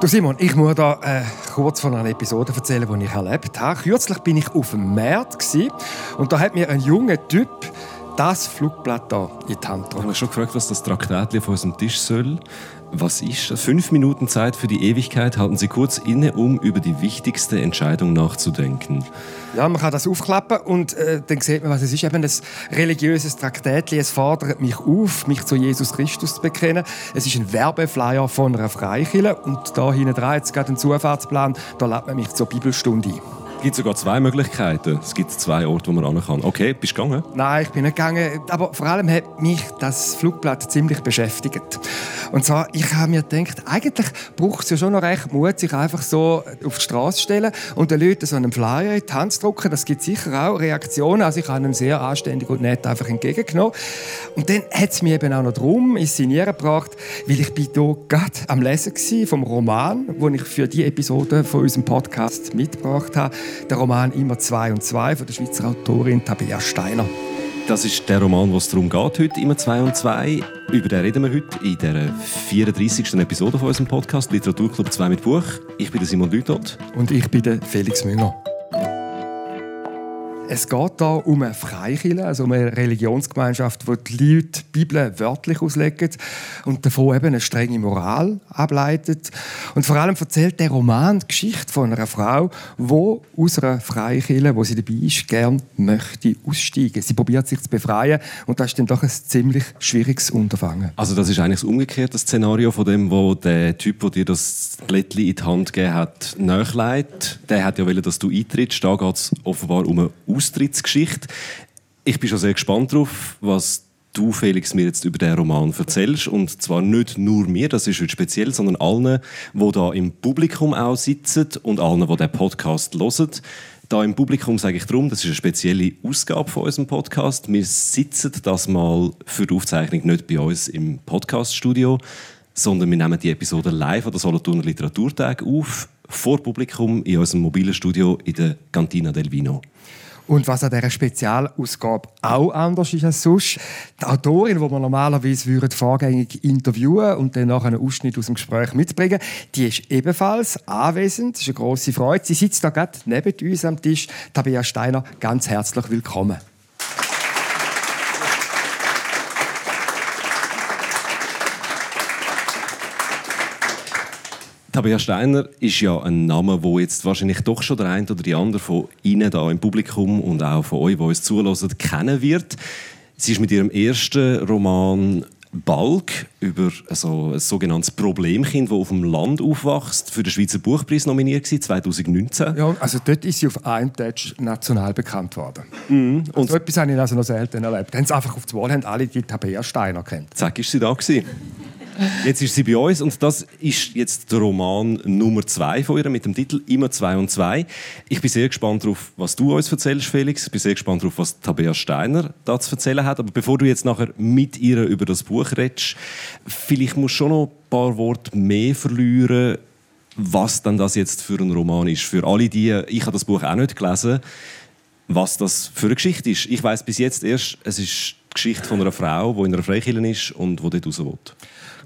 Du Simon, ich muss da äh, kurz von einer Episode erzählen, die ich erlebt habe. Kürzlich bin ich auf dem März und da hat mir ein junger Typ das Flugblatt hier in die Hand. Ich habe schon gefragt, was das Traktat auf unserem Tisch soll. Was ist das? Fünf Minuten Zeit für die Ewigkeit. Halten Sie kurz inne, um über die wichtigste Entscheidung nachzudenken. Ja, man kann das aufklappen und äh, dann sieht man, was es ist. Eben ein religiöses Traktat. Es fordert mich auf, mich zu Jesus Christus zu bekennen. Es ist ein Werbeflyer von einer Freikirche und da hinten dran jetzt gerade ein Zufahrtsplan. Da lädt man mich zur Bibelstunde ein. Es gibt sogar zwei Möglichkeiten. Es gibt zwei Orte, wo man ran kann. Okay, bist du gegangen? Nein, ich bin nicht gegangen. Aber vor allem hat mich das Flugblatt ziemlich beschäftigt. Und zwar, ich habe mir gedacht, eigentlich braucht es ja schon noch recht Mut, sich einfach so auf die Straße zu stellen und den Leuten so einen Flyer in die Hand zu drücken. Das gibt sicher auch Reaktionen. Also ich habe ihn sehr anständig und nett einfach entgegengenommen. Und dann hat es mich eben auch noch darum ins Signieren gebracht, weil ich hier gerade am Lesen war vom Roman, den ich für die Episode von unserem Podcast mitgebracht habe. Der Roman «Immer zwei und zwei» von der Schweizer Autorin Tabea Steiner. Das ist der Roman, was darum geht heute, «Immer zwei und zwei». Über den reden wir heute in der 34. Episode von unserem Podcast «Literaturclub 2 mit Buch». Ich bin Simon Lütold. Und ich bin Felix Münger. Es geht hier um eine Freikirche, also um eine Religionsgemeinschaft, wo die Leute die Bibel wörtlich auslegen und davon eben eine strenge Moral ableitet. Und vor allem erzählt der Roman die Geschichte von einer Frau, die aus einer Freikirche, wo sie dabei ist, gern möchte aussteigen. Sie probiert sich zu befreien und das ist dann doch ein ziemlich schwieriges Unterfangen. Also das ist eigentlich das umgekehrte Szenario von dem, wo der Typ, der dir das Blättchen in die Hand gegeben hat, nachleitet. Der hat ja wollen, dass du eintrittst. Da geht es offenbar um eine Austrittsgeschichte. Ich bin schon sehr gespannt darauf, was du, Felix, mir jetzt über den Roman erzählst. Und zwar nicht nur mir, das ist heute speziell, sondern allen, die da im Publikum auch sitzen und allen, die den Podcast hören. Da im Publikum sage ich darum, das ist eine spezielle Ausgabe von unserem Podcast. Wir sitzen das mal für die Aufzeichnung nicht bei uns im Podcaststudio, sondern wir nehmen die Episode live an der Solothurner Literaturtag auf, vor Publikum in unserem mobilen Studio in der Cantina del Vino. Und was an dieser Spezialausgabe auch anders ist als sonst, die Autorin, die wir normalerweise vorgängig interviewen und dann nachher einen Ausschnitt aus dem Gespräch mitbringen, die ist ebenfalls anwesend. Das ist eine grosse Freude. Sie sitzt da gerade neben uns am Tisch. Tabea Steiner, ganz herzlich willkommen. Tabea Steiner ist ja ein Name, wo jetzt wahrscheinlich doch schon der eine oder die andere von Ihnen da im Publikum und auch von euch, die uns zulassen, kennen wird. Sie ist mit ihrem ersten Roman Balk über also ein sogenanntes Problemkind, das auf dem Land aufwächst, für den Schweizer Buchpreis nominiert war, 2019. Ja, also dort ist sie auf einem Touch national bekannt worden. Mhm. Und so etwas habe ich also noch selten erlebt. Haben sie einfach auf die Wahl haben alle die Tabea Steiner kennt. Zack, ist sie da gewesen. Jetzt ist sie bei uns und das ist jetzt der Roman Nummer zwei von ihr mit dem Titel Immer zwei und zwei. Ich bin sehr gespannt darauf, was du uns erzählst, Felix. Ich bin sehr gespannt darauf, was Tabea Steiner da zu erzählen hat. Aber bevor du jetzt nachher mit ihr über das Buch redest, vielleicht musst du schon noch ein paar Worte mehr verlieren, was dann das jetzt für ein Roman ist. Für alle die, ich habe das Buch auch nicht gelesen, was das für eine Geschichte ist. Ich weiß bis jetzt erst, es ist Geschichte von einer Frau, die in einer Freikirche ist und die dort raus will.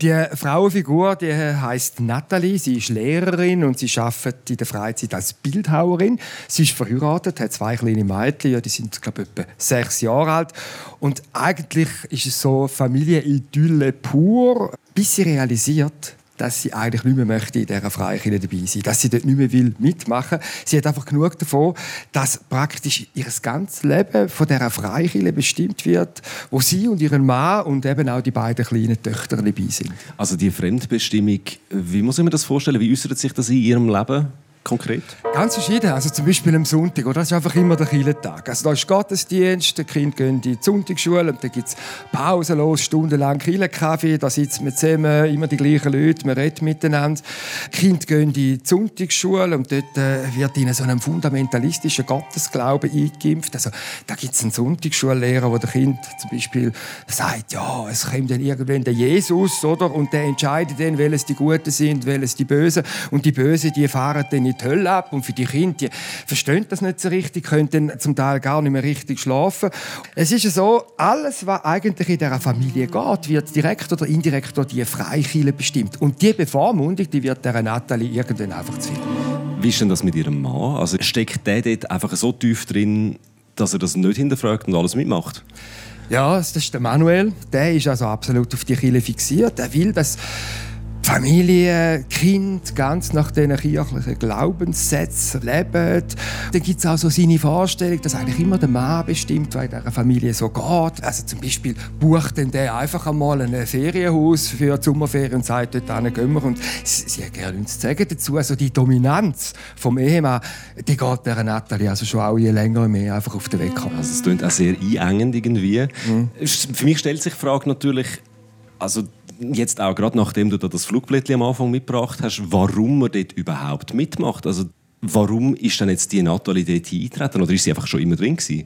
Die Frauenfigur, die heißt Natalie. Sie ist Lehrerin und sie arbeitet in der Freizeit als Bildhauerin. Sie ist verheiratet, hat zwei kleine Mädchen, ja, die sind glaube ich etwa sechs Jahre alt. Und eigentlich ist es so Familienidylle pur, bis sie realisiert, dass sie eigentlich nicht mehr möchte in dieser Freikirche dabei sein, dass sie dort nicht mehr will mitmachen. Sie hat einfach genug davon, dass praktisch ihr ganzes Leben von dieser Freikirche bestimmt wird, wo sie und ihren Mann und eben auch die beiden kleinen Töchter dabei sind. Also die Fremdbestimmung, wie muss ich mir das vorstellen? Wie äußert sich das in ihrem Leben? Konkret? Ganz verschieden. Also zum Beispiel am Sonntag. Oder? Das ist einfach immer der Kirchentag. Also da ist Gottesdienst, die Kinder gehen in die Sonntagsschule und dann gibt es pausenlos, stundenlang Kirchenkaffee. Da sitzen wir zusammen, immer die gleichen Leute, wir reden miteinander. Die Kinder gehen in die Sonntagsschule und dort äh, wird ihnen so ein fundamentalistischen Gottesglauben eingeimpft. Also da gibt es einen Sonntagsschullehrer, wo der Kind zum Beispiel sagt, ja, es kommt dann irgendwann der Jesus, oder? Und der entscheidet dann, welches die Guten sind, welches die Bösen. Und die Bösen, die fahren dann in in die Hölle ab. Und für die Kinder, die verstehen das nicht so richtig, können dann zum Teil gar nicht mehr richtig schlafen. Es ist so, alles, was eigentlich in dieser Familie geht, wird direkt oder indirekt durch die Freikirche bestimmt. Und die Bevormundung, die wird der Natalie irgendwann einfach zu viel. Wie ist denn das mit ihrem Mann? Also steckt der dort einfach so tief drin, dass er das nicht hinterfragt und alles mitmacht? Ja, das ist der Manuel. Der ist also absolut auf die Kille fixiert. Er will, dass Familie, Kind ganz nach diesen kirchlichen Glaubenssätzen leben. Dann gibt es auch so seine Vorstellung, dass eigentlich immer der Mann bestimmt, was in dieser Familie so geht. Also zum Beispiel bucht dann der einfach einmal ein Ferienhaus für die Sommerferien und sagt, dort gehen wir. Und sie, sie hat gerne nichts zu sagen dazu. Also die Dominanz vom Ehemann, die geht der Natalie also schon auch je länger mehr einfach auf den Weg. Also es klingt auch sehr einengend irgendwie. Mhm. Für mich stellt sich die Frage natürlich, also jetzt auch gerade nachdem du da das Flugblättchen am Anfang mitgebracht hast, warum man dort überhaupt mitmacht. Also warum ist dann jetzt die Natalie dort eingetreten oder ist sie einfach schon immer drin gewesen?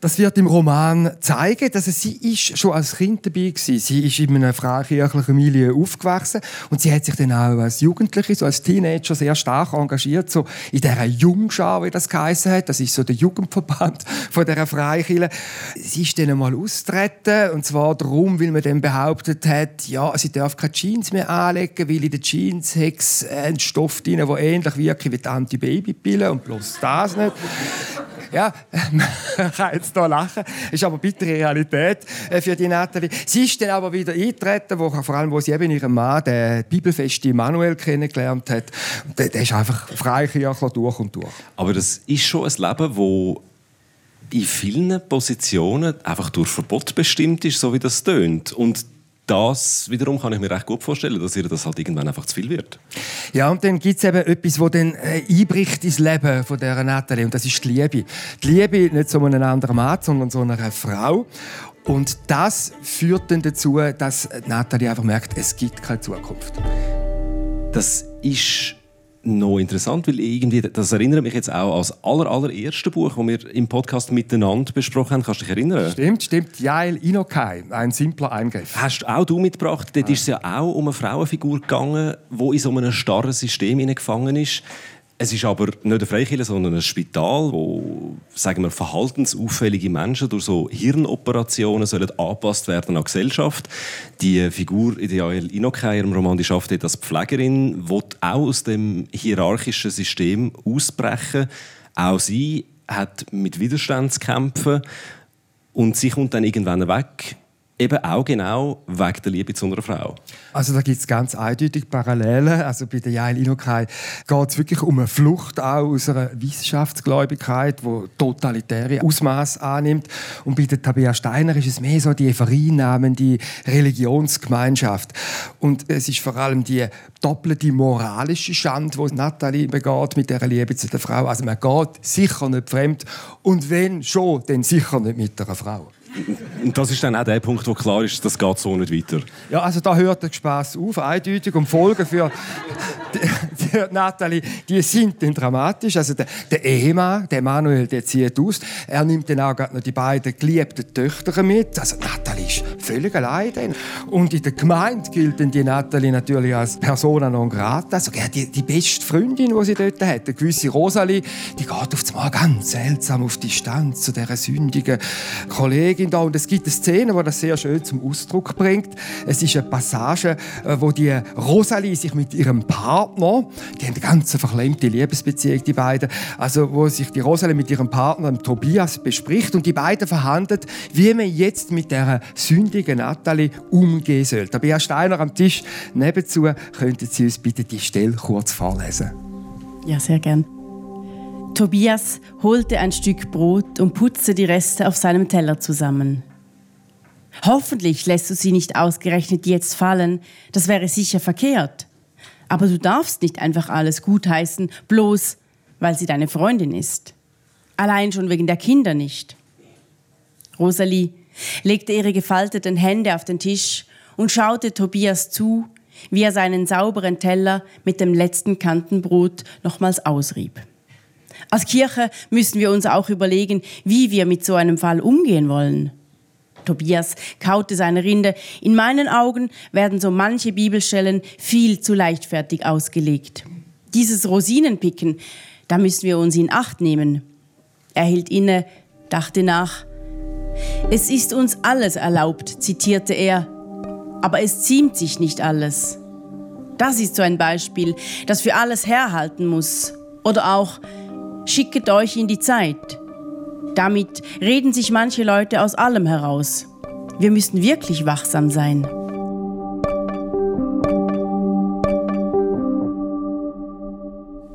Das wird im Roman zeigen, dass sie ist schon als Kind dabei war. Sie ist in einer freikirchlichen Milieu aufgewachsen und sie hat sich dann auch als Jugendliche, so als Teenager sehr stark engagiert, so in dieser Jungschar, wie das geheißen hat. Das ist so der Jugendverband von dieser Freikirche. Sie ist dann einmal austreten und zwar darum, weil man dann behauptet hat, ja, sie darf keine Jeans mehr anlegen, weil in den Jeans hat ein Stoff drin, der ähnlich wirkt wie die Anti-Baby-Pille und bloß das nicht. Ja, man kann jetzt hier lachen. Ist aber bittere Realität äh, für die Nathalie. Sie ist dann aber wieder eingetreten, wo, vor allem, wo sie eben ihren Mann, den bibelfesten Manuel, kennengelernt hat. Der, der ist einfach Freikirchler durch und durch. Aber das ist schon ein Leben, wo in vielen Positionen einfach durch Verbot bestimmt ist, so wie das tönt. Und das wiederum kann ich mir recht gut vorstellen, dass ihr das halt irgendwann einfach zu viel wird. Ja, und dann gibt es eben etwas, das dann äh, einbricht ins Leben von dieser Natalie, und das ist die Liebe. Die Liebe nicht zu einem anderen Mann, sondern zu einer Frau. Und das führt dann dazu, dass Natalie einfach merkt, es gibt keine Zukunft. Das ist noch interessant, weil irgendwie, das erinnert mich jetzt auch an das aller, allererste Buch, das wir im Podcast miteinander besprochen haben. Kannst du dich erinnern? Stimmt, stimmt. Jael Inokai, ein simpler Eingriff. Hast auch du mitgebracht? Dort ja. ist es ja auch um eine Frauenfigur gegangen, die in so einem starren System gefangen ist. Es ist aber nicht eine Freikirche, sondern ein Spital, wo sagen wir, verhaltensauffällige Menschen durch so Hirnoperationen sollen angepasst werden an die Gesellschaft. Die Figur Ideal Inokai im Roman die schafft als Pflegerin, will auch aus dem hierarchischen System ausbrechen. Auch sie hat mit Widerstand zu kämpfen und sie kommt dann irgendwann weg Eben auch genau wegen der Liebe zu einer Frau. Also da gibt es ganz eindeutig Parallelen. Also bei der Jael Inokai geht es wirklich um eine Flucht auch aus einer Wissenschaftsgläubigkeit, die totalitäre Ausmaß annimmt. Und bei der Tabea Steiner ist es mehr so die vereinnahmende Religionsgemeinschaft. Und es ist vor allem die doppelte moralische Schande, die Nathalie begeht mit der Liebe zu der Frau. Also man geht sicher nicht fremd und wenn schon, dann sicher nicht mit einer Frau. Und das ist dann auch der Punkt, wo klar ist, das geht so nicht weiter. Ja, also da hört der Spaß auf, eindeutig. Und Folgen für die, die Nathalie, die sind dann dramatisch. Also der, der Ehemann, der Manuel, der zieht aus. Er nimmt dann auch noch die beiden geliebten Töchter mit. Also Nathalie ist völlig allein. Dann. Und in der Gemeinde gilt dann die Nathalie natürlich als Persona non grata. Also die, die beste Freundin, die sie dort hat. Eine gewisse Rosalie, die geht auf einmal ganz seltsam auf Distanz zu dieser sündigen Kollegin Kollegin da und es gibt eine Szene, die das sehr schön zum Ausdruck bringt. Es ist eine Passage, äh, wo die Rosalie sich mit ihrem Partner, die haben eine ganz verklemmte Liebesbeziehung, die beiden, also wo sich die Rosalie mit ihrem Partner Tobias bespricht und die beiden verhandeln, wie man jetzt mit der sündigen Natalie umgehen soll. Da bin Steiner am Tisch nebenzu. Könnten Sie uns bitte die Stelle kurz vorlesen? Ja, sehr gern. Tobias holte ein Stück Brot und putzte die Reste auf seinem Teller zusammen. Hoffentlich lässt du sie nicht ausgerechnet jetzt fallen, das wäre sicher verkehrt. Aber du darfst nicht einfach alles gutheißen, bloß weil sie deine Freundin ist. Allein schon wegen der Kinder nicht. Rosalie legte ihre gefalteten Hände auf den Tisch und schaute Tobias zu, wie er seinen sauberen Teller mit dem letzten Kantenbrot nochmals ausrieb. Als Kirche müssen wir uns auch überlegen, wie wir mit so einem Fall umgehen wollen. Tobias kaute seine Rinde. In meinen Augen werden so manche Bibelstellen viel zu leichtfertig ausgelegt. Dieses Rosinenpicken, da müssen wir uns in Acht nehmen. Er hielt inne, dachte nach. Es ist uns alles erlaubt, zitierte er, aber es ziemt sich nicht alles. Das ist so ein Beispiel, das für alles herhalten muss. Oder auch, schicket euch in die Zeit. Damit reden sich manche Leute aus allem heraus. Wir müssen wirklich wachsam sein.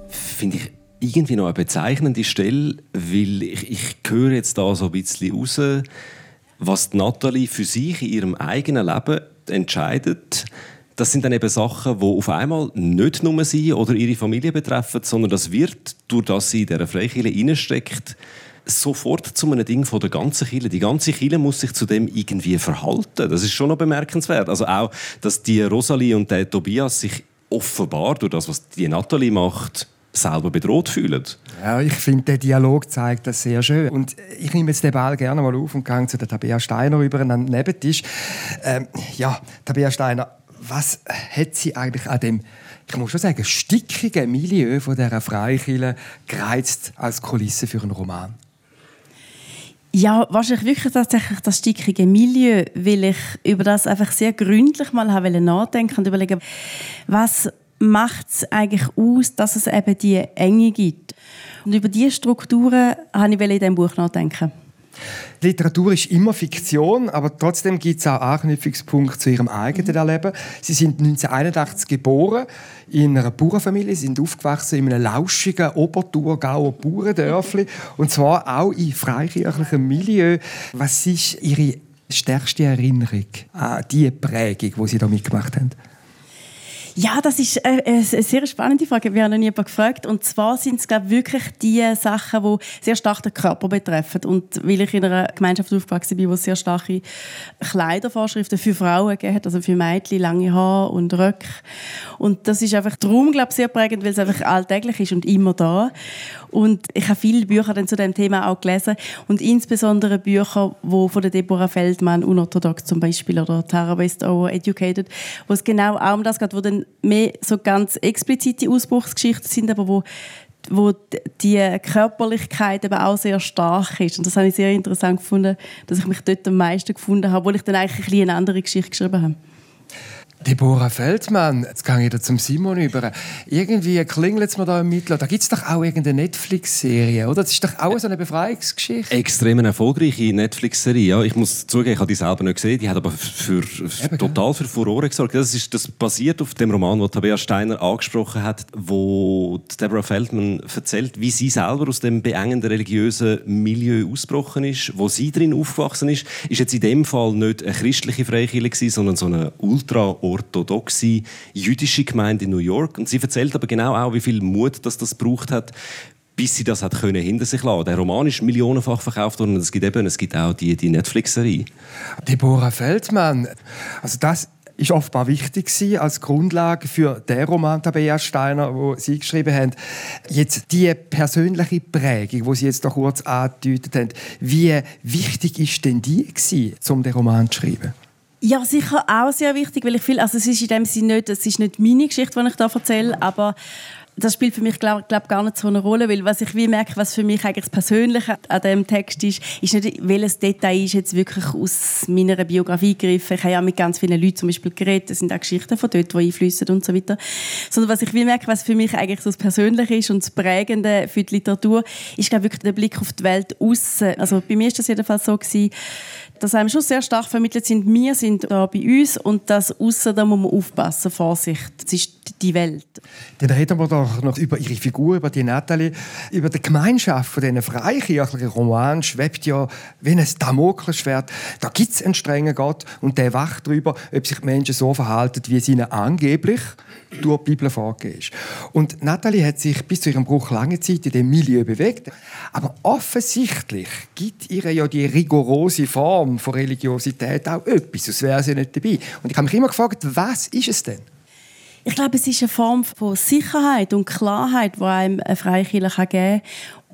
Finde ich irgendwie noch eine bezeichnende Stelle, weil ich, ich höre jetzt da so ein bisschen raus, was Nathalie für sich in ihrem eigenen Leben entscheidet. Das sind dann eben Sachen, die auf einmal nicht nur sie oder ihre Familie betreffen, sondern das wird, durch das sie in dieser Freikirche reinsteckt, sofort zu einem Ding von der ganzen Kirche. Die ganze Kirche muss sich zu dem irgendwie verhalten. Das ist schon noch bemerkenswert. Also auch, dass die Rosalie und der Tobias sich offenbar durch das, was die Nathalie macht, selber bedroht fühlen. Ja, ich finde, der Dialog zeigt das sehr schön. Und ich nehme jetzt den Ball gerne mal auf und gehe zu der Tabea Steiner über an Nebentisch. Ähm, ja, Tabea Steiner, was hat sie eigentlich an dem ich muss schon sagen, stickigen Milieu von dieser Freikirche gereizt als Kulisse für einen Roman? Ja, wahrscheinlich wirklich tatsächlich das stickige Milieu, weil ich über das einfach sehr gründlich mal nachdenken und überlegen, was macht es eigentlich aus, dass es eben die Enge gibt. Und über diese Strukturen habe ich in diesem Buch nachdenken. Literatur ist immer Fiktion, aber trotzdem gibt es auch Anknüpfungspunkte zu ihrem eigenen Erleben. Sie sind 1981 geboren in einer Bauernfamilie, sind aufgewachsen in einem lauschigen Oberthurgauer Bauerndörfli und zwar auch in freikirchlichem Milieu. Was ist Ihre stärkste Erinnerung an die Prägung, die Sie da mitgemacht haben? Ja, das ist äh, eine sehr spannende Frage. Wir haben noch nie jemanden gefragt. Und zwar sind es, glaube ich, wirklich die Sachen, die sehr stark den Körper betreffen. Und weil ich in einer Gemeinschaft aufgewachsen bin, wo es sehr starke Kleidervorschriften für Frauen gegeben hat, also für Mädchen, lange Haare und Röcke. Und das ist einfach darum, glaube ich, sehr prägend, weil es einfach alltäglich ist und immer da. Und ich habe viele Bücher dann zu dem Thema auch gelesen und insbesondere Bücher, wo von Deborah Feldmann, unorthodox zum Beispiel, oder Tara Westover, Educated, wo es genau auch um das geht, wo dann mehr so ganz explizite Ausbruchsgeschichten sind, aber wo wo die Körperlichkeit eben auch sehr stark ist. Und das habe ich sehr interessant gefunden, dass ich mich dort am meisten gefunden habe, obwohl ich dann eigentlich ein eine andere Geschichte geschrieben habe. Deborah Feldmann, jetzt gehe ich wieder zum Simon über. Irgendwie klingelt es mir da im Mittel. Da gibt es doch auch irgendeine Netflix-Serie, oder? Das ist doch auch so eine Befreiungsgeschichte. Extrem erfolgreiche Netflix-Serie, ja. Ich muss zugeben, ich habe die selber nicht gesehen. Die hat aber für, für total für Furore gesorgt. Das, ist, das basiert auf dem Roman, den Tabea Steiner angesprochen hat, wo Deborah Feldman erzählt, wie sie selber aus dem beengenden religiösen Milieu ausgebrochen ist, wo sie drin aufgewachsen ist. Ist jetzt in dem Fall nicht eine christliche Freikirche, sondern so eine ultra orthodoxe jüdische Gemeinde in New York. Und sie erzählt aber genau auch, wie viel Mut das, das braucht hat, bis sie das hat können hinter sich lassen. Der Roman ist millionenfach verkauft worden und es gibt eben, es gibt auch die, die Netflix-Serie. Deborah Feldmann, also das ist offenbar wichtig gewesen, als Grundlage für den Roman Tabea Steiner, wo Sie geschrieben haben. Jetzt die persönliche Prägung, wo Sie jetzt doch kurz angedeutet haben, wie wichtig ist denn die gewesen, um den Roman zu schreiben? Ja, sicher auch sehr wichtig, weil ich viel, also es ist in dem Sinne nicht, es ist nicht meine Geschichte, die ich da erzähle, aber das spielt für mich glaube glaub, gar nicht so eine Rolle, weil was ich wie merke, was für mich eigentlich das Persönliche an dem Text ist, ist nicht, welches Detail ist jetzt wirklich aus meiner Biografie gegriffen. Ich habe ja mit ganz vielen Leuten zum Beispiel geredet, das sind auch Geschichten von dort, die einflüssen und so weiter. Sondern was ich wie merke, was für mich eigentlich so das Persönliche ist und das Prägende für die Literatur, ist glaube wirklich der Blick auf die Welt außen. Also bei mir ist das jedenfalls so gewesen, dass einem schon sehr stark vermittelt sind, wir sind da bei uns und das Aussen, da muss man aufpassen, Vorsicht, das ist die Welt. Dann reden wir doch noch über Ihre Figur, über die Natalie. Über die Gemeinschaft von diesen freikirchlichen Romanen schwebt ja wie ein Damoklesschwert. Da gibt es einen strengen Gott und der wacht darüber, ob sich Menschen so verhalten, wie es ihnen angeblich durch die Bibel vorgegeben ist. Und Natalie hat sich bis zu ihrem Bruch lange Zeit in dem Milieu bewegt. Aber offensichtlich gibt ihr ja die rigorose Form von Religiosität auch etwas, sonst wäre sie nicht dabei. Und ich habe mich immer gefragt, was ist es denn? Ich glaube, es ist eine Form von Sicherheit und Klarheit, die einem eine Freikirche geben kann.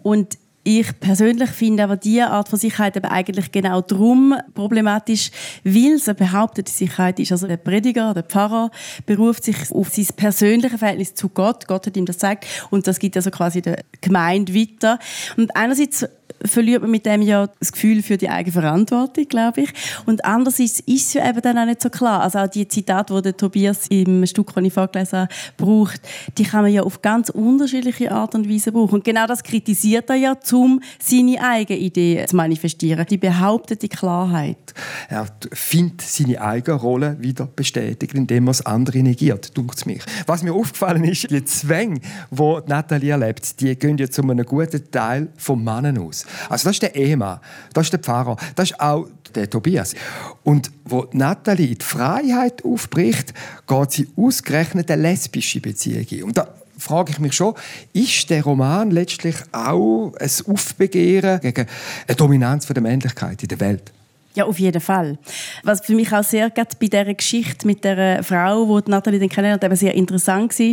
Und ich persönlich finde aber diese Art von Sicherheit aber eigentlich genau darum problematisch, weil es eine behauptete Sicherheit ist. Also der Prediger, der Pfarrer beruft sich auf sein persönliches Verhältnis zu Gott. Gott hat ihm das gesagt und das gibt also quasi der Gemeinde weiter. Und einerseits verliert man mit dem ja das Gefühl für die eigene Verantwortung, glaube ich. Und andererseits ist es ja eben dann auch nicht so klar. Also auch die Zitate, die Tobias im Stück, das ich vorgelesen habe, braucht, die kann man ja auf ganz unterschiedliche Art und Weise brauchen. Und genau das kritisiert er ja, um seine eigene Idee zu manifestieren. Die behauptete Klarheit. Er findet seine eigene Rolle wieder bestätigt, indem er das andere negiert, dunkt mich. Was mir aufgefallen ist, die Zwänge, die Nathalie erlebt, die gehen ja zu einem guten Teil vom Mannen aus. Also das ist der Ehemann, das ist der Pfarrer, das ist auch der Tobias. Und wo Nathalie in die Freiheit aufbricht, geht sie ausgerechnet eine lesbische Beziehung ein. Und da frage ich mich schon, ist der Roman letztlich auch ein Aufbegehren gegen eine Dominanz der Männlichkeit in der Welt? Ja, auf jeden Fall. Was für mich auch sehr gerade bei dieser Geschichte mit der Frau, die Nathalie dann kennenlernt, eben sehr interessant war,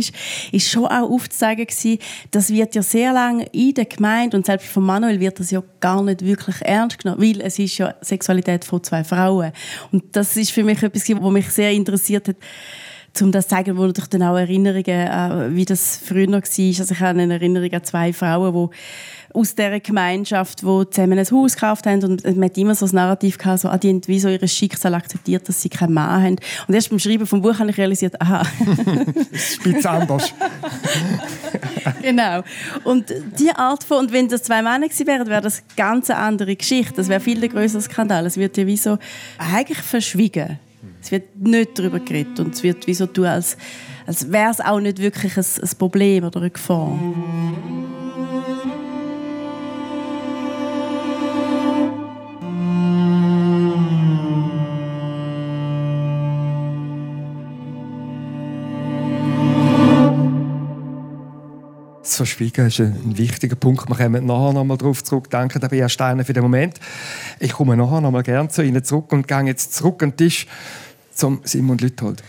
ist schon auch aufzuzeigen gewesen, das wird ja sehr lange in der Gemeinde und selbst von Manuel wird das ja gar nicht wirklich ernst genommen, weil es ist ja Sexualität von zwei Frauen. Und das ist für mich etwas, was mich sehr interessiert hat um das zu zeigen, wo natürlich dann auch Erinnerungen, äh, wie das früher war. Also ich habe eine Erinnerung an zwei Frauen, die aus dieser Gemeinschaft, die zusammen ein Haus gekauft haben und man hat immer so das Narrativ gehabt, so, ah, die haben wie so ihr Schicksal akzeptiert, dass sie keinen Mann haben. Und erst beim Schreiben vom Buch habe ich realisiert, aha. das ist ein anders. genau. Und die Art von, und wenn das zwei Männer gewesen wären, wäre das eine ganz andere Geschichte. Das wäre viel größerer Skandal. Es wird ja wie so eigentlich verschwiegen. Es wird nicht darüber geredet und es wird wie so tun, als, als wäre es auch nicht wirklich ein, ein Problem oder eine Gefahr. Zu verschwiegen ist ein wichtiger Punkt. Wir kommen nachher noch mal darauf zurück. Danke, da bin ich Steiner für den Moment. Ich komme nachher noch mal gerne zu Ihnen zurück und gehe jetzt zurück an den Tisch zum Simon Lüthold.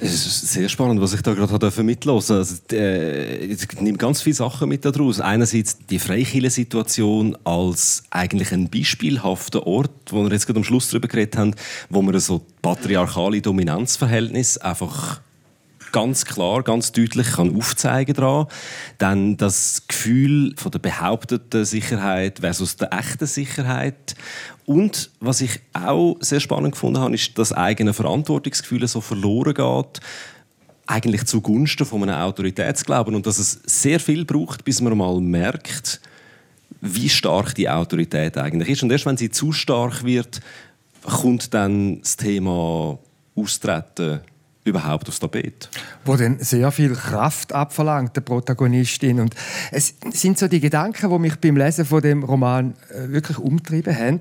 Es ist sehr spannend, was ich da gerade mitlosen also, äh, Ich nehme ganz viele Sachen mit daraus. Einerseits die Freikirche-Situation als eigentlich ein beispielhafter Ort, wo wir jetzt gerade am Schluss darüber geredet haben, wo man so patriarchale Dominanzverhältnis einfach ganz klar, ganz deutlich kann aufzeigen kann. Dann das Gefühl von der behaupteten Sicherheit versus der echten Sicherheit. Und was ich auch sehr spannend gefunden habe, ist, dass eigene Verantwortungsgefühle so verloren geht eigentlich zugunsten von einem Autoritätsglauben und dass es sehr viel braucht, bis man mal merkt, wie stark die Autorität eigentlich ist. Und erst wenn sie zu stark wird, kommt dann das Thema Austreten überhaupt aufs Tapet. Wo dann sehr viel Kraft abverlangt, der Protagonistin. Und es sind so die Gedanken, die mich beim Lesen von dem Roman äh, wirklich umtrieben haben.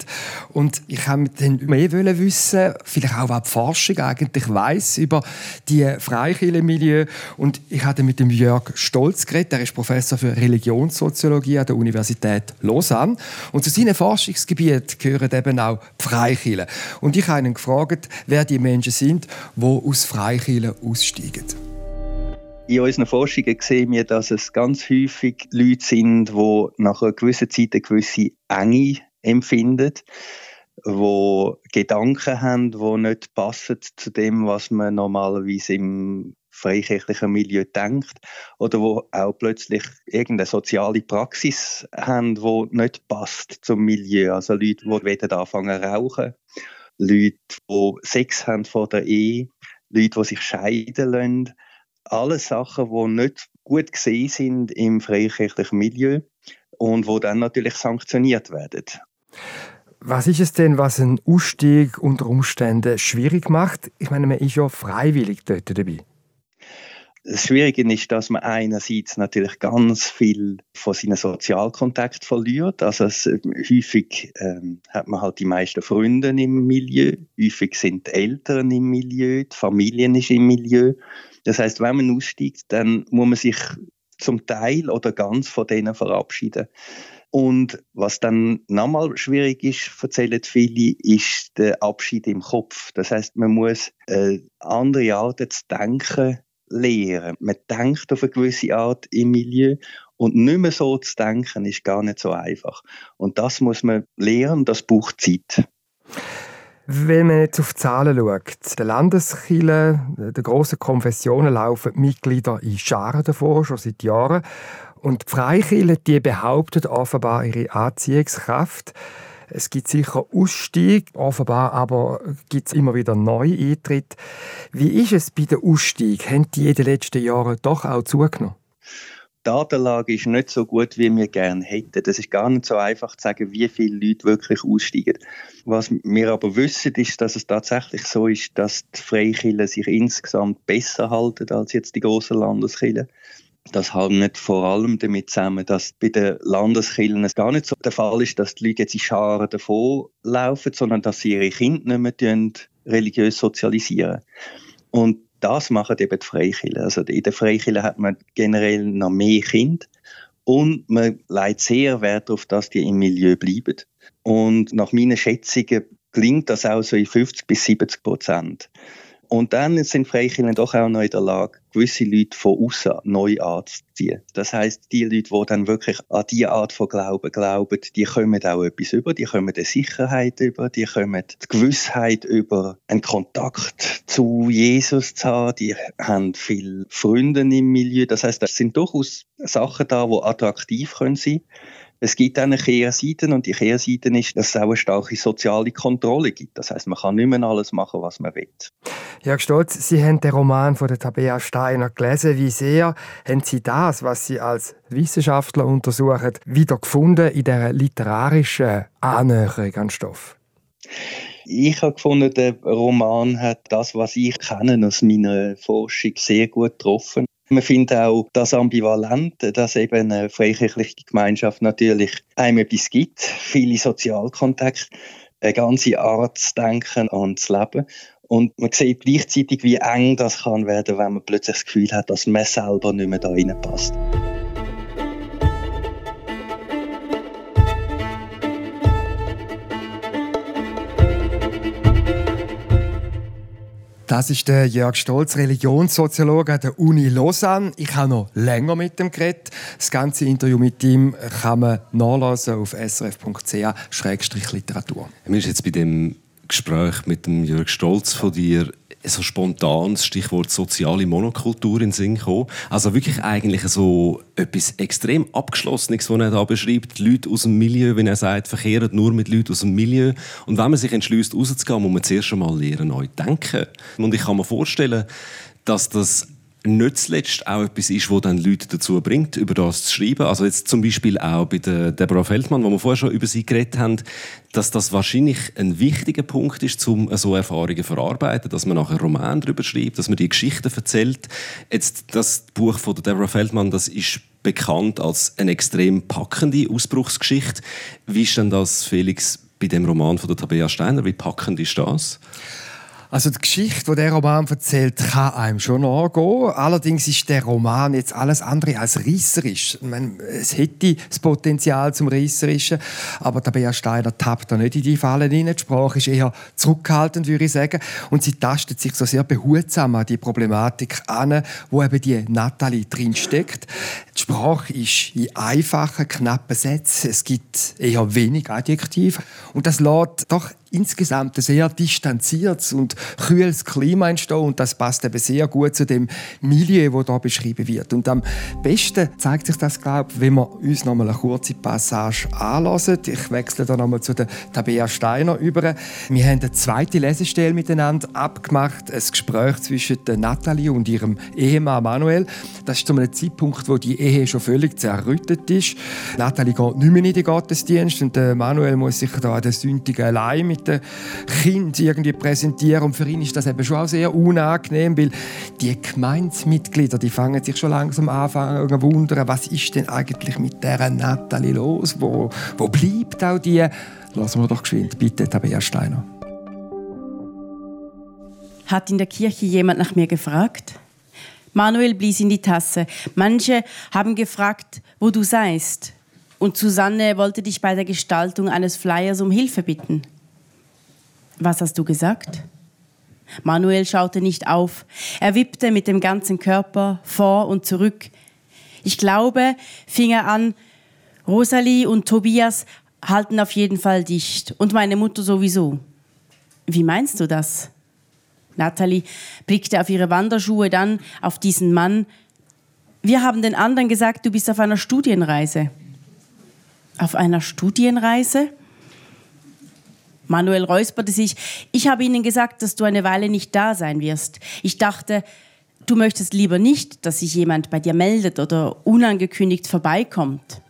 Und ich habe dann mehr wissen, vielleicht auch, was die Forschung eigentlich weiß über die Freikirchenmilieu. Und ich hatte mit dem Jörg Stolz geredet, er ist Professor für Religionssoziologie an der Universität Lausanne. Und zu seinem Forschungsgebiet gehören eben auch die Freikirchen. Und ich habe ihn gefragt, wer die Menschen sind, die aus Freikirchen Freikirchen aussteigen? In unseren Forschungen sehen wir, dass es ganz häufig Leute sind, die nach einer gewissen Zeit eine gewisse Enge empfinden, die Gedanken haben, die nicht passen zu dem, was man normalerweise im freikirchlichen Milieu denkt oder wo auch plötzlich irgendeine soziale Praxis haben, die nicht passt zum Milieu. Also Leute, die anfangen zu rauchen, Leute, die Sex haben vor der Ehe, Leute, die sich scheiden lassen. Alles Sachen, die nicht gut gesehen sind im freikirchlichen Milieu und wo dann natürlich sanktioniert werden. Was ist es denn, was einen Ausstieg unter Umständen schwierig macht? Ich meine, man ist ja freiwillig dort dabei. Das Schwierige ist, dass man einerseits natürlich ganz viel von seinen Sozialkontakt verliert. Also es, häufig ähm, hat man halt die meisten Freunde im Milieu, häufig sind die Eltern im Milieu, die Familien ist im Milieu. Das heißt, wenn man aussteigt, dann muss man sich zum Teil oder ganz von denen verabschieden. Und was dann nochmal schwierig ist, erzählen viele, ist der Abschied im Kopf. Das heißt, man muss äh, andere Arten zu denken lehren. Man denkt auf eine gewisse Art im Milieu Und nicht mehr so zu denken, ist gar nicht so einfach. Und das muss man lernen, das braucht Zeit. Wenn man jetzt auf die Zahlen schaut, der Landeskirche, der grossen Konfessionen laufen Mitglieder in Scharen davor, schon seit Jahren. Und die Freikirche, die behauptet offenbar ihre Anziehungskraft. Es gibt sicher Ausstieg, offenbar aber gibt es immer wieder neue Eintritte. Wie ist es bei den Ausstieg? Haben die in den letzten Jahren doch auch zugenommen? die Datenlage ist nicht so gut, wie wir gerne hätten. Das ist gar nicht so einfach zu sagen, wie viele Leute wirklich aussteigen. Was wir aber wissen, ist, dass es tatsächlich so ist, dass die Freikirchen sich insgesamt besser halten als jetzt die großen Landeskirchen. Das hängt vor allem damit zusammen, dass bei den Landeskirchen es gar nicht so der Fall ist, dass die Leute jetzt in Scharen davonlaufen, sondern dass sie ihre Kinder nicht mehr religiös sozialisieren. Und das machen eben die Freikirchen. Also in der Freikirche hat man generell noch mehr Kinder und man legt sehr Wert darauf, dass die im Milieu bleiben. Und nach meinen Schätzungen gelingt das auch so in 50 bis 70 Prozent. Und dann sind Freikirchen doch auch noch in der Lage, gewisse Leute von außen neu anzuziehen. Das heißt, die Leute, die dann wirklich an diese Art von Glauben glauben, die kommen auch etwas über, die kommen eine Sicherheit über, die kommen die Gewissheit über einen Kontakt zu Jesus zu haben, die haben viele Freunde im Milieu. Das heißt, das sind durchaus Sachen da, die attraktiv können sein können. Es gibt eine Kehrseite und die Kehrseite ist, dass es auch eine starke soziale Kontrolle gibt. Das heißt, man kann nicht mehr alles machen, was man will. Jörg Stolz, Sie haben den Roman von der Tabea Steiner gelesen. Wie sehr haben Sie das, was Sie als Wissenschaftler untersuchen, wieder gefunden in der literarischen Annäherung an Stoff? Ich habe gefunden, der Roman hat das, was ich kenne aus meiner Forschung, sehr gut getroffen. Man findet auch das Ambivalente, dass eben eine freikirchliche Gemeinschaft natürlich einem etwas gibt, viele Sozialkontakte, eine ganze Art zu denken und zu leben. Und man sieht gleichzeitig, wie eng das kann werden, wenn man plötzlich das Gefühl hat, dass man selber nicht mehr da reinpasst. Das ist der Jörg Stolz, Religionssoziologe der Uni Lausanne. Ich habe noch länger mit ihm geredet. Das ganze Interview mit ihm kann man nachlesen auf srf.ch-literatur. Mir ist jetzt bei dem Gespräch mit dem Jörg Stolz von dir so spontan das Stichwort soziale Monokultur in den Sinn gekommen. Also wirklich eigentlich so etwas extrem Abgeschlossenes, was er da beschreibt. Die Leute aus dem Milieu, wenn er sagt, verkehren nur mit Leuten aus dem Milieu. Und wenn man sich entschließt, rauszugehen, muss man zuerst einmal lernen, neu denken. Und ich kann mir vorstellen, dass das nicht zuletzt auch etwas ist, was dann Leute dazu bringt, über das zu schreiben. Also jetzt zum Beispiel auch bei der Deborah Feldmann, wo wir vorher schon über sie geredet haben, dass das wahrscheinlich ein wichtiger Punkt ist, um so Erfahrungen zu verarbeiten, dass man nachher einen Roman darüber schreibt, dass man die Geschichten erzählt. Jetzt das Buch von der Deborah Feldmann, das ist bekannt als eine extrem packende Ausbruchsgeschichte. Wie ist denn das, Felix, bei dem Roman von der Tabea Steiner? Wie packend ist das? Also die Geschichte, die der Roman erzählt, kann einem schon angehen. Allerdings ist der Roman jetzt alles andere als reisserisch. Es hätte das Potenzial zum Reisserischen, aber der Bea Steiner tappt da nicht in die Fallen rein. Die Sprache ist eher zurückhaltend, würde ich sagen. Und sie tastet sich so sehr behutsam an die Problematik an, wo eben die Natalie drinsteckt. Die Sprache ist in einfachen, knappen Sätzen. Es gibt eher wenig Adjektive. Und das lässt doch insgesamt ein sehr distanziertes und kühles Klima entstehen und das passt eben sehr gut zu dem Milieu, das hier beschrieben wird. Und am besten zeigt sich das, glaube ich, wenn wir uns noch mal eine kurze Passage anlassen. Ich wechsle da noch mal zu der Tabea Steiner über. Wir haben eine zweite Lesestelle miteinander abgemacht, ein Gespräch zwischen der Nathalie und ihrem Ehemann Manuel. Das ist zu einem Zeitpunkt, wo die Ehe schon völlig zerrüttet ist. Nathalie geht nicht mehr in den Gottesdienst und Manuel muss sich da an den Sündigen allein mit den Kindern irgendwie präsentieren. Und für ihn ist das eben schon auch sehr unangenehm, weil die Gemeinsmitglieder, die fangen sich schon langsam an zu wundern, was ist denn eigentlich mit der Natalie los? Wo, wo bleibt auch die? Lassen wir doch geschwind, bitte, Tabea Steiner. Hat in der Kirche jemand nach mir gefragt? Manuel blies in die Tasse. Manche haben gefragt, wo du seist. Und Susanne wollte dich bei der Gestaltung eines Flyers um Hilfe bitten. Was hast du gesagt? Manuel schaute nicht auf. Er wippte mit dem ganzen Körper vor und zurück. Ich glaube, fing er an, Rosalie und Tobias halten auf jeden Fall dicht. Und meine Mutter sowieso. Wie meinst du das? Natalie blickte auf ihre Wanderschuhe, dann auf diesen Mann. Wir haben den anderen gesagt, du bist auf einer Studienreise. Auf einer Studienreise? Manuel räusperte sich. Ich habe ihnen gesagt, dass du eine Weile nicht da sein wirst. Ich dachte, du möchtest lieber nicht, dass sich jemand bei dir meldet oder unangekündigt vorbeikommt.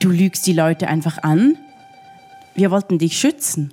Du lügst die Leute einfach an? Wir wollten dich schützen.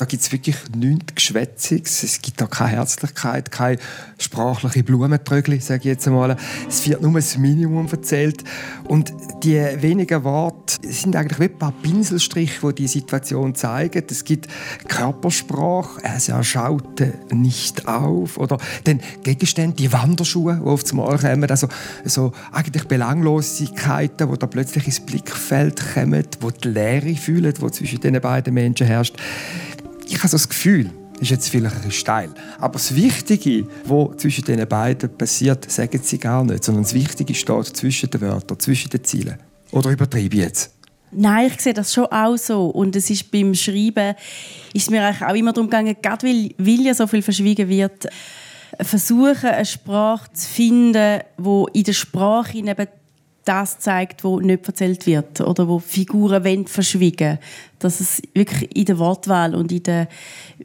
Da gibt es wirklich nichts Geschwätziges. Es gibt da keine Herzlichkeit, keine sprachliche Blumentrögli, sage ich jetzt einmal. Es wird nur das Minimum erzählt. Und die wenigen Worte sind eigentlich wie ein paar Pinselstriche, die die Situation zeigen. Es gibt Körpersprache, er schaut nicht auf. Oder den Gegenstände, die Wanderschuhe, die auf das Mal kommen. Also so eigentlich Belanglosigkeiten, die da plötzlich ins Blickfeld kommen, wo die Leere fühlen, die zwischen den beiden Menschen herrscht ich habe so das Gefühl, ist jetzt vielleicht ein steil, aber das Wichtige, was zwischen den beiden passiert, sagen sie gar nicht, sondern das Wichtige steht zwischen den Wörtern, zwischen den Zielen. Oder übertreibe ich jetzt? Nein, ich sehe das schon auch so. Und es ist beim Schreiben ist mir auch immer darum gegangen, gerade weil, weil ja so viel verschwiegen wird, versuchen, eine Sprache zu finden, wo in der Sprache eben das zeigt, wo nicht erzählt wird oder wo Figuren wollen verschwiegen, dass es wirklich in der Wortwahl und in der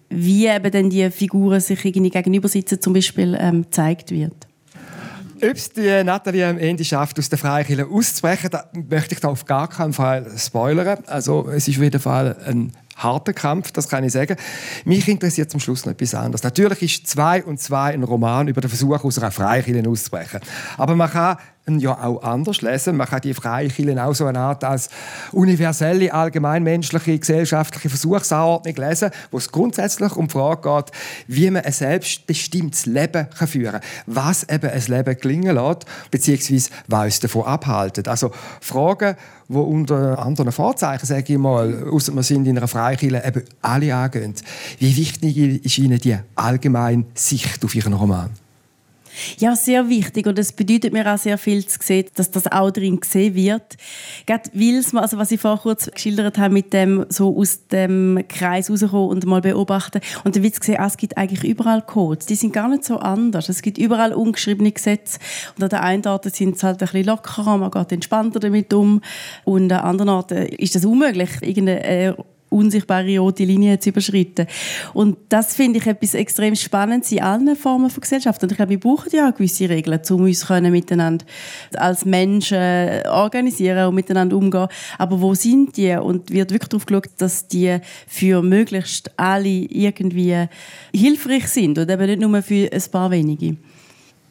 wie eben dann die Figuren sich irgendwie gegenüber sitzen zum Beispiel ähm, gezeigt wird. Ob es die Nathalie am Ende schafft, aus der Freikirche auszubrechen, da möchte ich da auf gar keinen Fall spoilern. Also es ist auf jeden Fall ein harter Kampf, das kann ich sagen. Mich interessiert zum Schluss noch etwas anderes. Natürlich ist «Zwei und Zwei» ein Roman über den Versuch, aus einer Freikirche auszubrechen. Aber man kann ja auch anders lesen. Man kann die Freikirche auch so eine Art als universelle, allgemeinmenschliche, gesellschaftliche Versuchsanordnung lesen, wo es grundsätzlich um die Frage geht, wie man ein selbstbestimmtes Leben führen kann. Was eben ein Leben gelingen lässt, beziehungsweise was uns davon abhalten. Also Fragen, die unter anderen Vorzeichen, sage ich mal, außer wir sind in einer Freikirche, eben alle angehen. Wie wichtig ist Ihnen die allgemeine Sicht auf Ihren Roman? Ja, sehr wichtig und es bedeutet mir auch sehr viel zu sehen, dass das auch drin gesehen wird. Gerade weil also was ich vorher kurz geschildert habe, mit dem so aus dem Kreis rauskommen und mal beobachten und dann wird gesehen, ah, es gibt eigentlich überall Codes. Die sind gar nicht so anders. Es gibt überall ungeschriebene Gesetze und an der einen Art sind es halt ein bisschen lockerer, man geht entspannter damit um und an anderen Orten ist es unmöglich, irgendeine äh, unsichtbare rote Linie zu überschreiten. Und das finde ich etwas extrem Spannendes in allen Formen von Gesellschaft. Und ich glaube, wir brauchen ja auch gewisse Regeln, um uns können miteinander als Menschen organisieren und miteinander umgehen. Aber wo sind die? Und wird wirklich darauf geschaut, dass die für möglichst alle irgendwie hilfreich sind und eben nicht nur für ein paar wenige.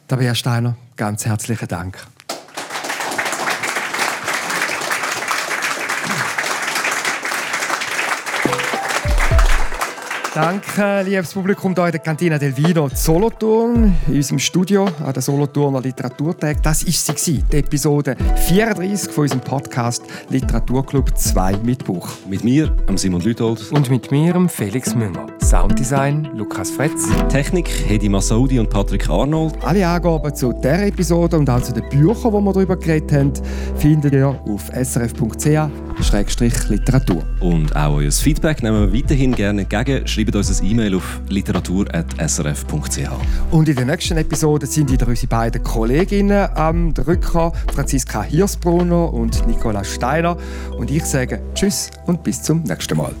Tabea Steiner, ganz herzlichen Dank. Danke, liebes Publikum hier in der Cantina del Vino Solothurn, in unserem Studio an der Solothurner Literaturtag. Das war sie, die Episode 34 von unserem Podcast Literaturclub 2 mit Buch. Mit mir, Simon Lüthold. Und mit mir, Felix Münger. Sounddesign, Lukas Fretz. Technik, Hedi Masoudi und Patrick Arnold. Alle Angaben zu dieser Episode und auch zu den Büchern, die wir darüber geredet haben, findet ihr auf srf.ch-literatur. Und auch euer Feedback nehmen wir weiterhin gerne entgegen schreibt uns ein E-Mail auf literatur.srf.ch. Und in der nächsten Episode sind wieder unsere beiden Kolleginnen am Rücker, Franziska Hirsbrunner und Nicola Steiner. Und ich sage Tschüss und bis zum nächsten Mal.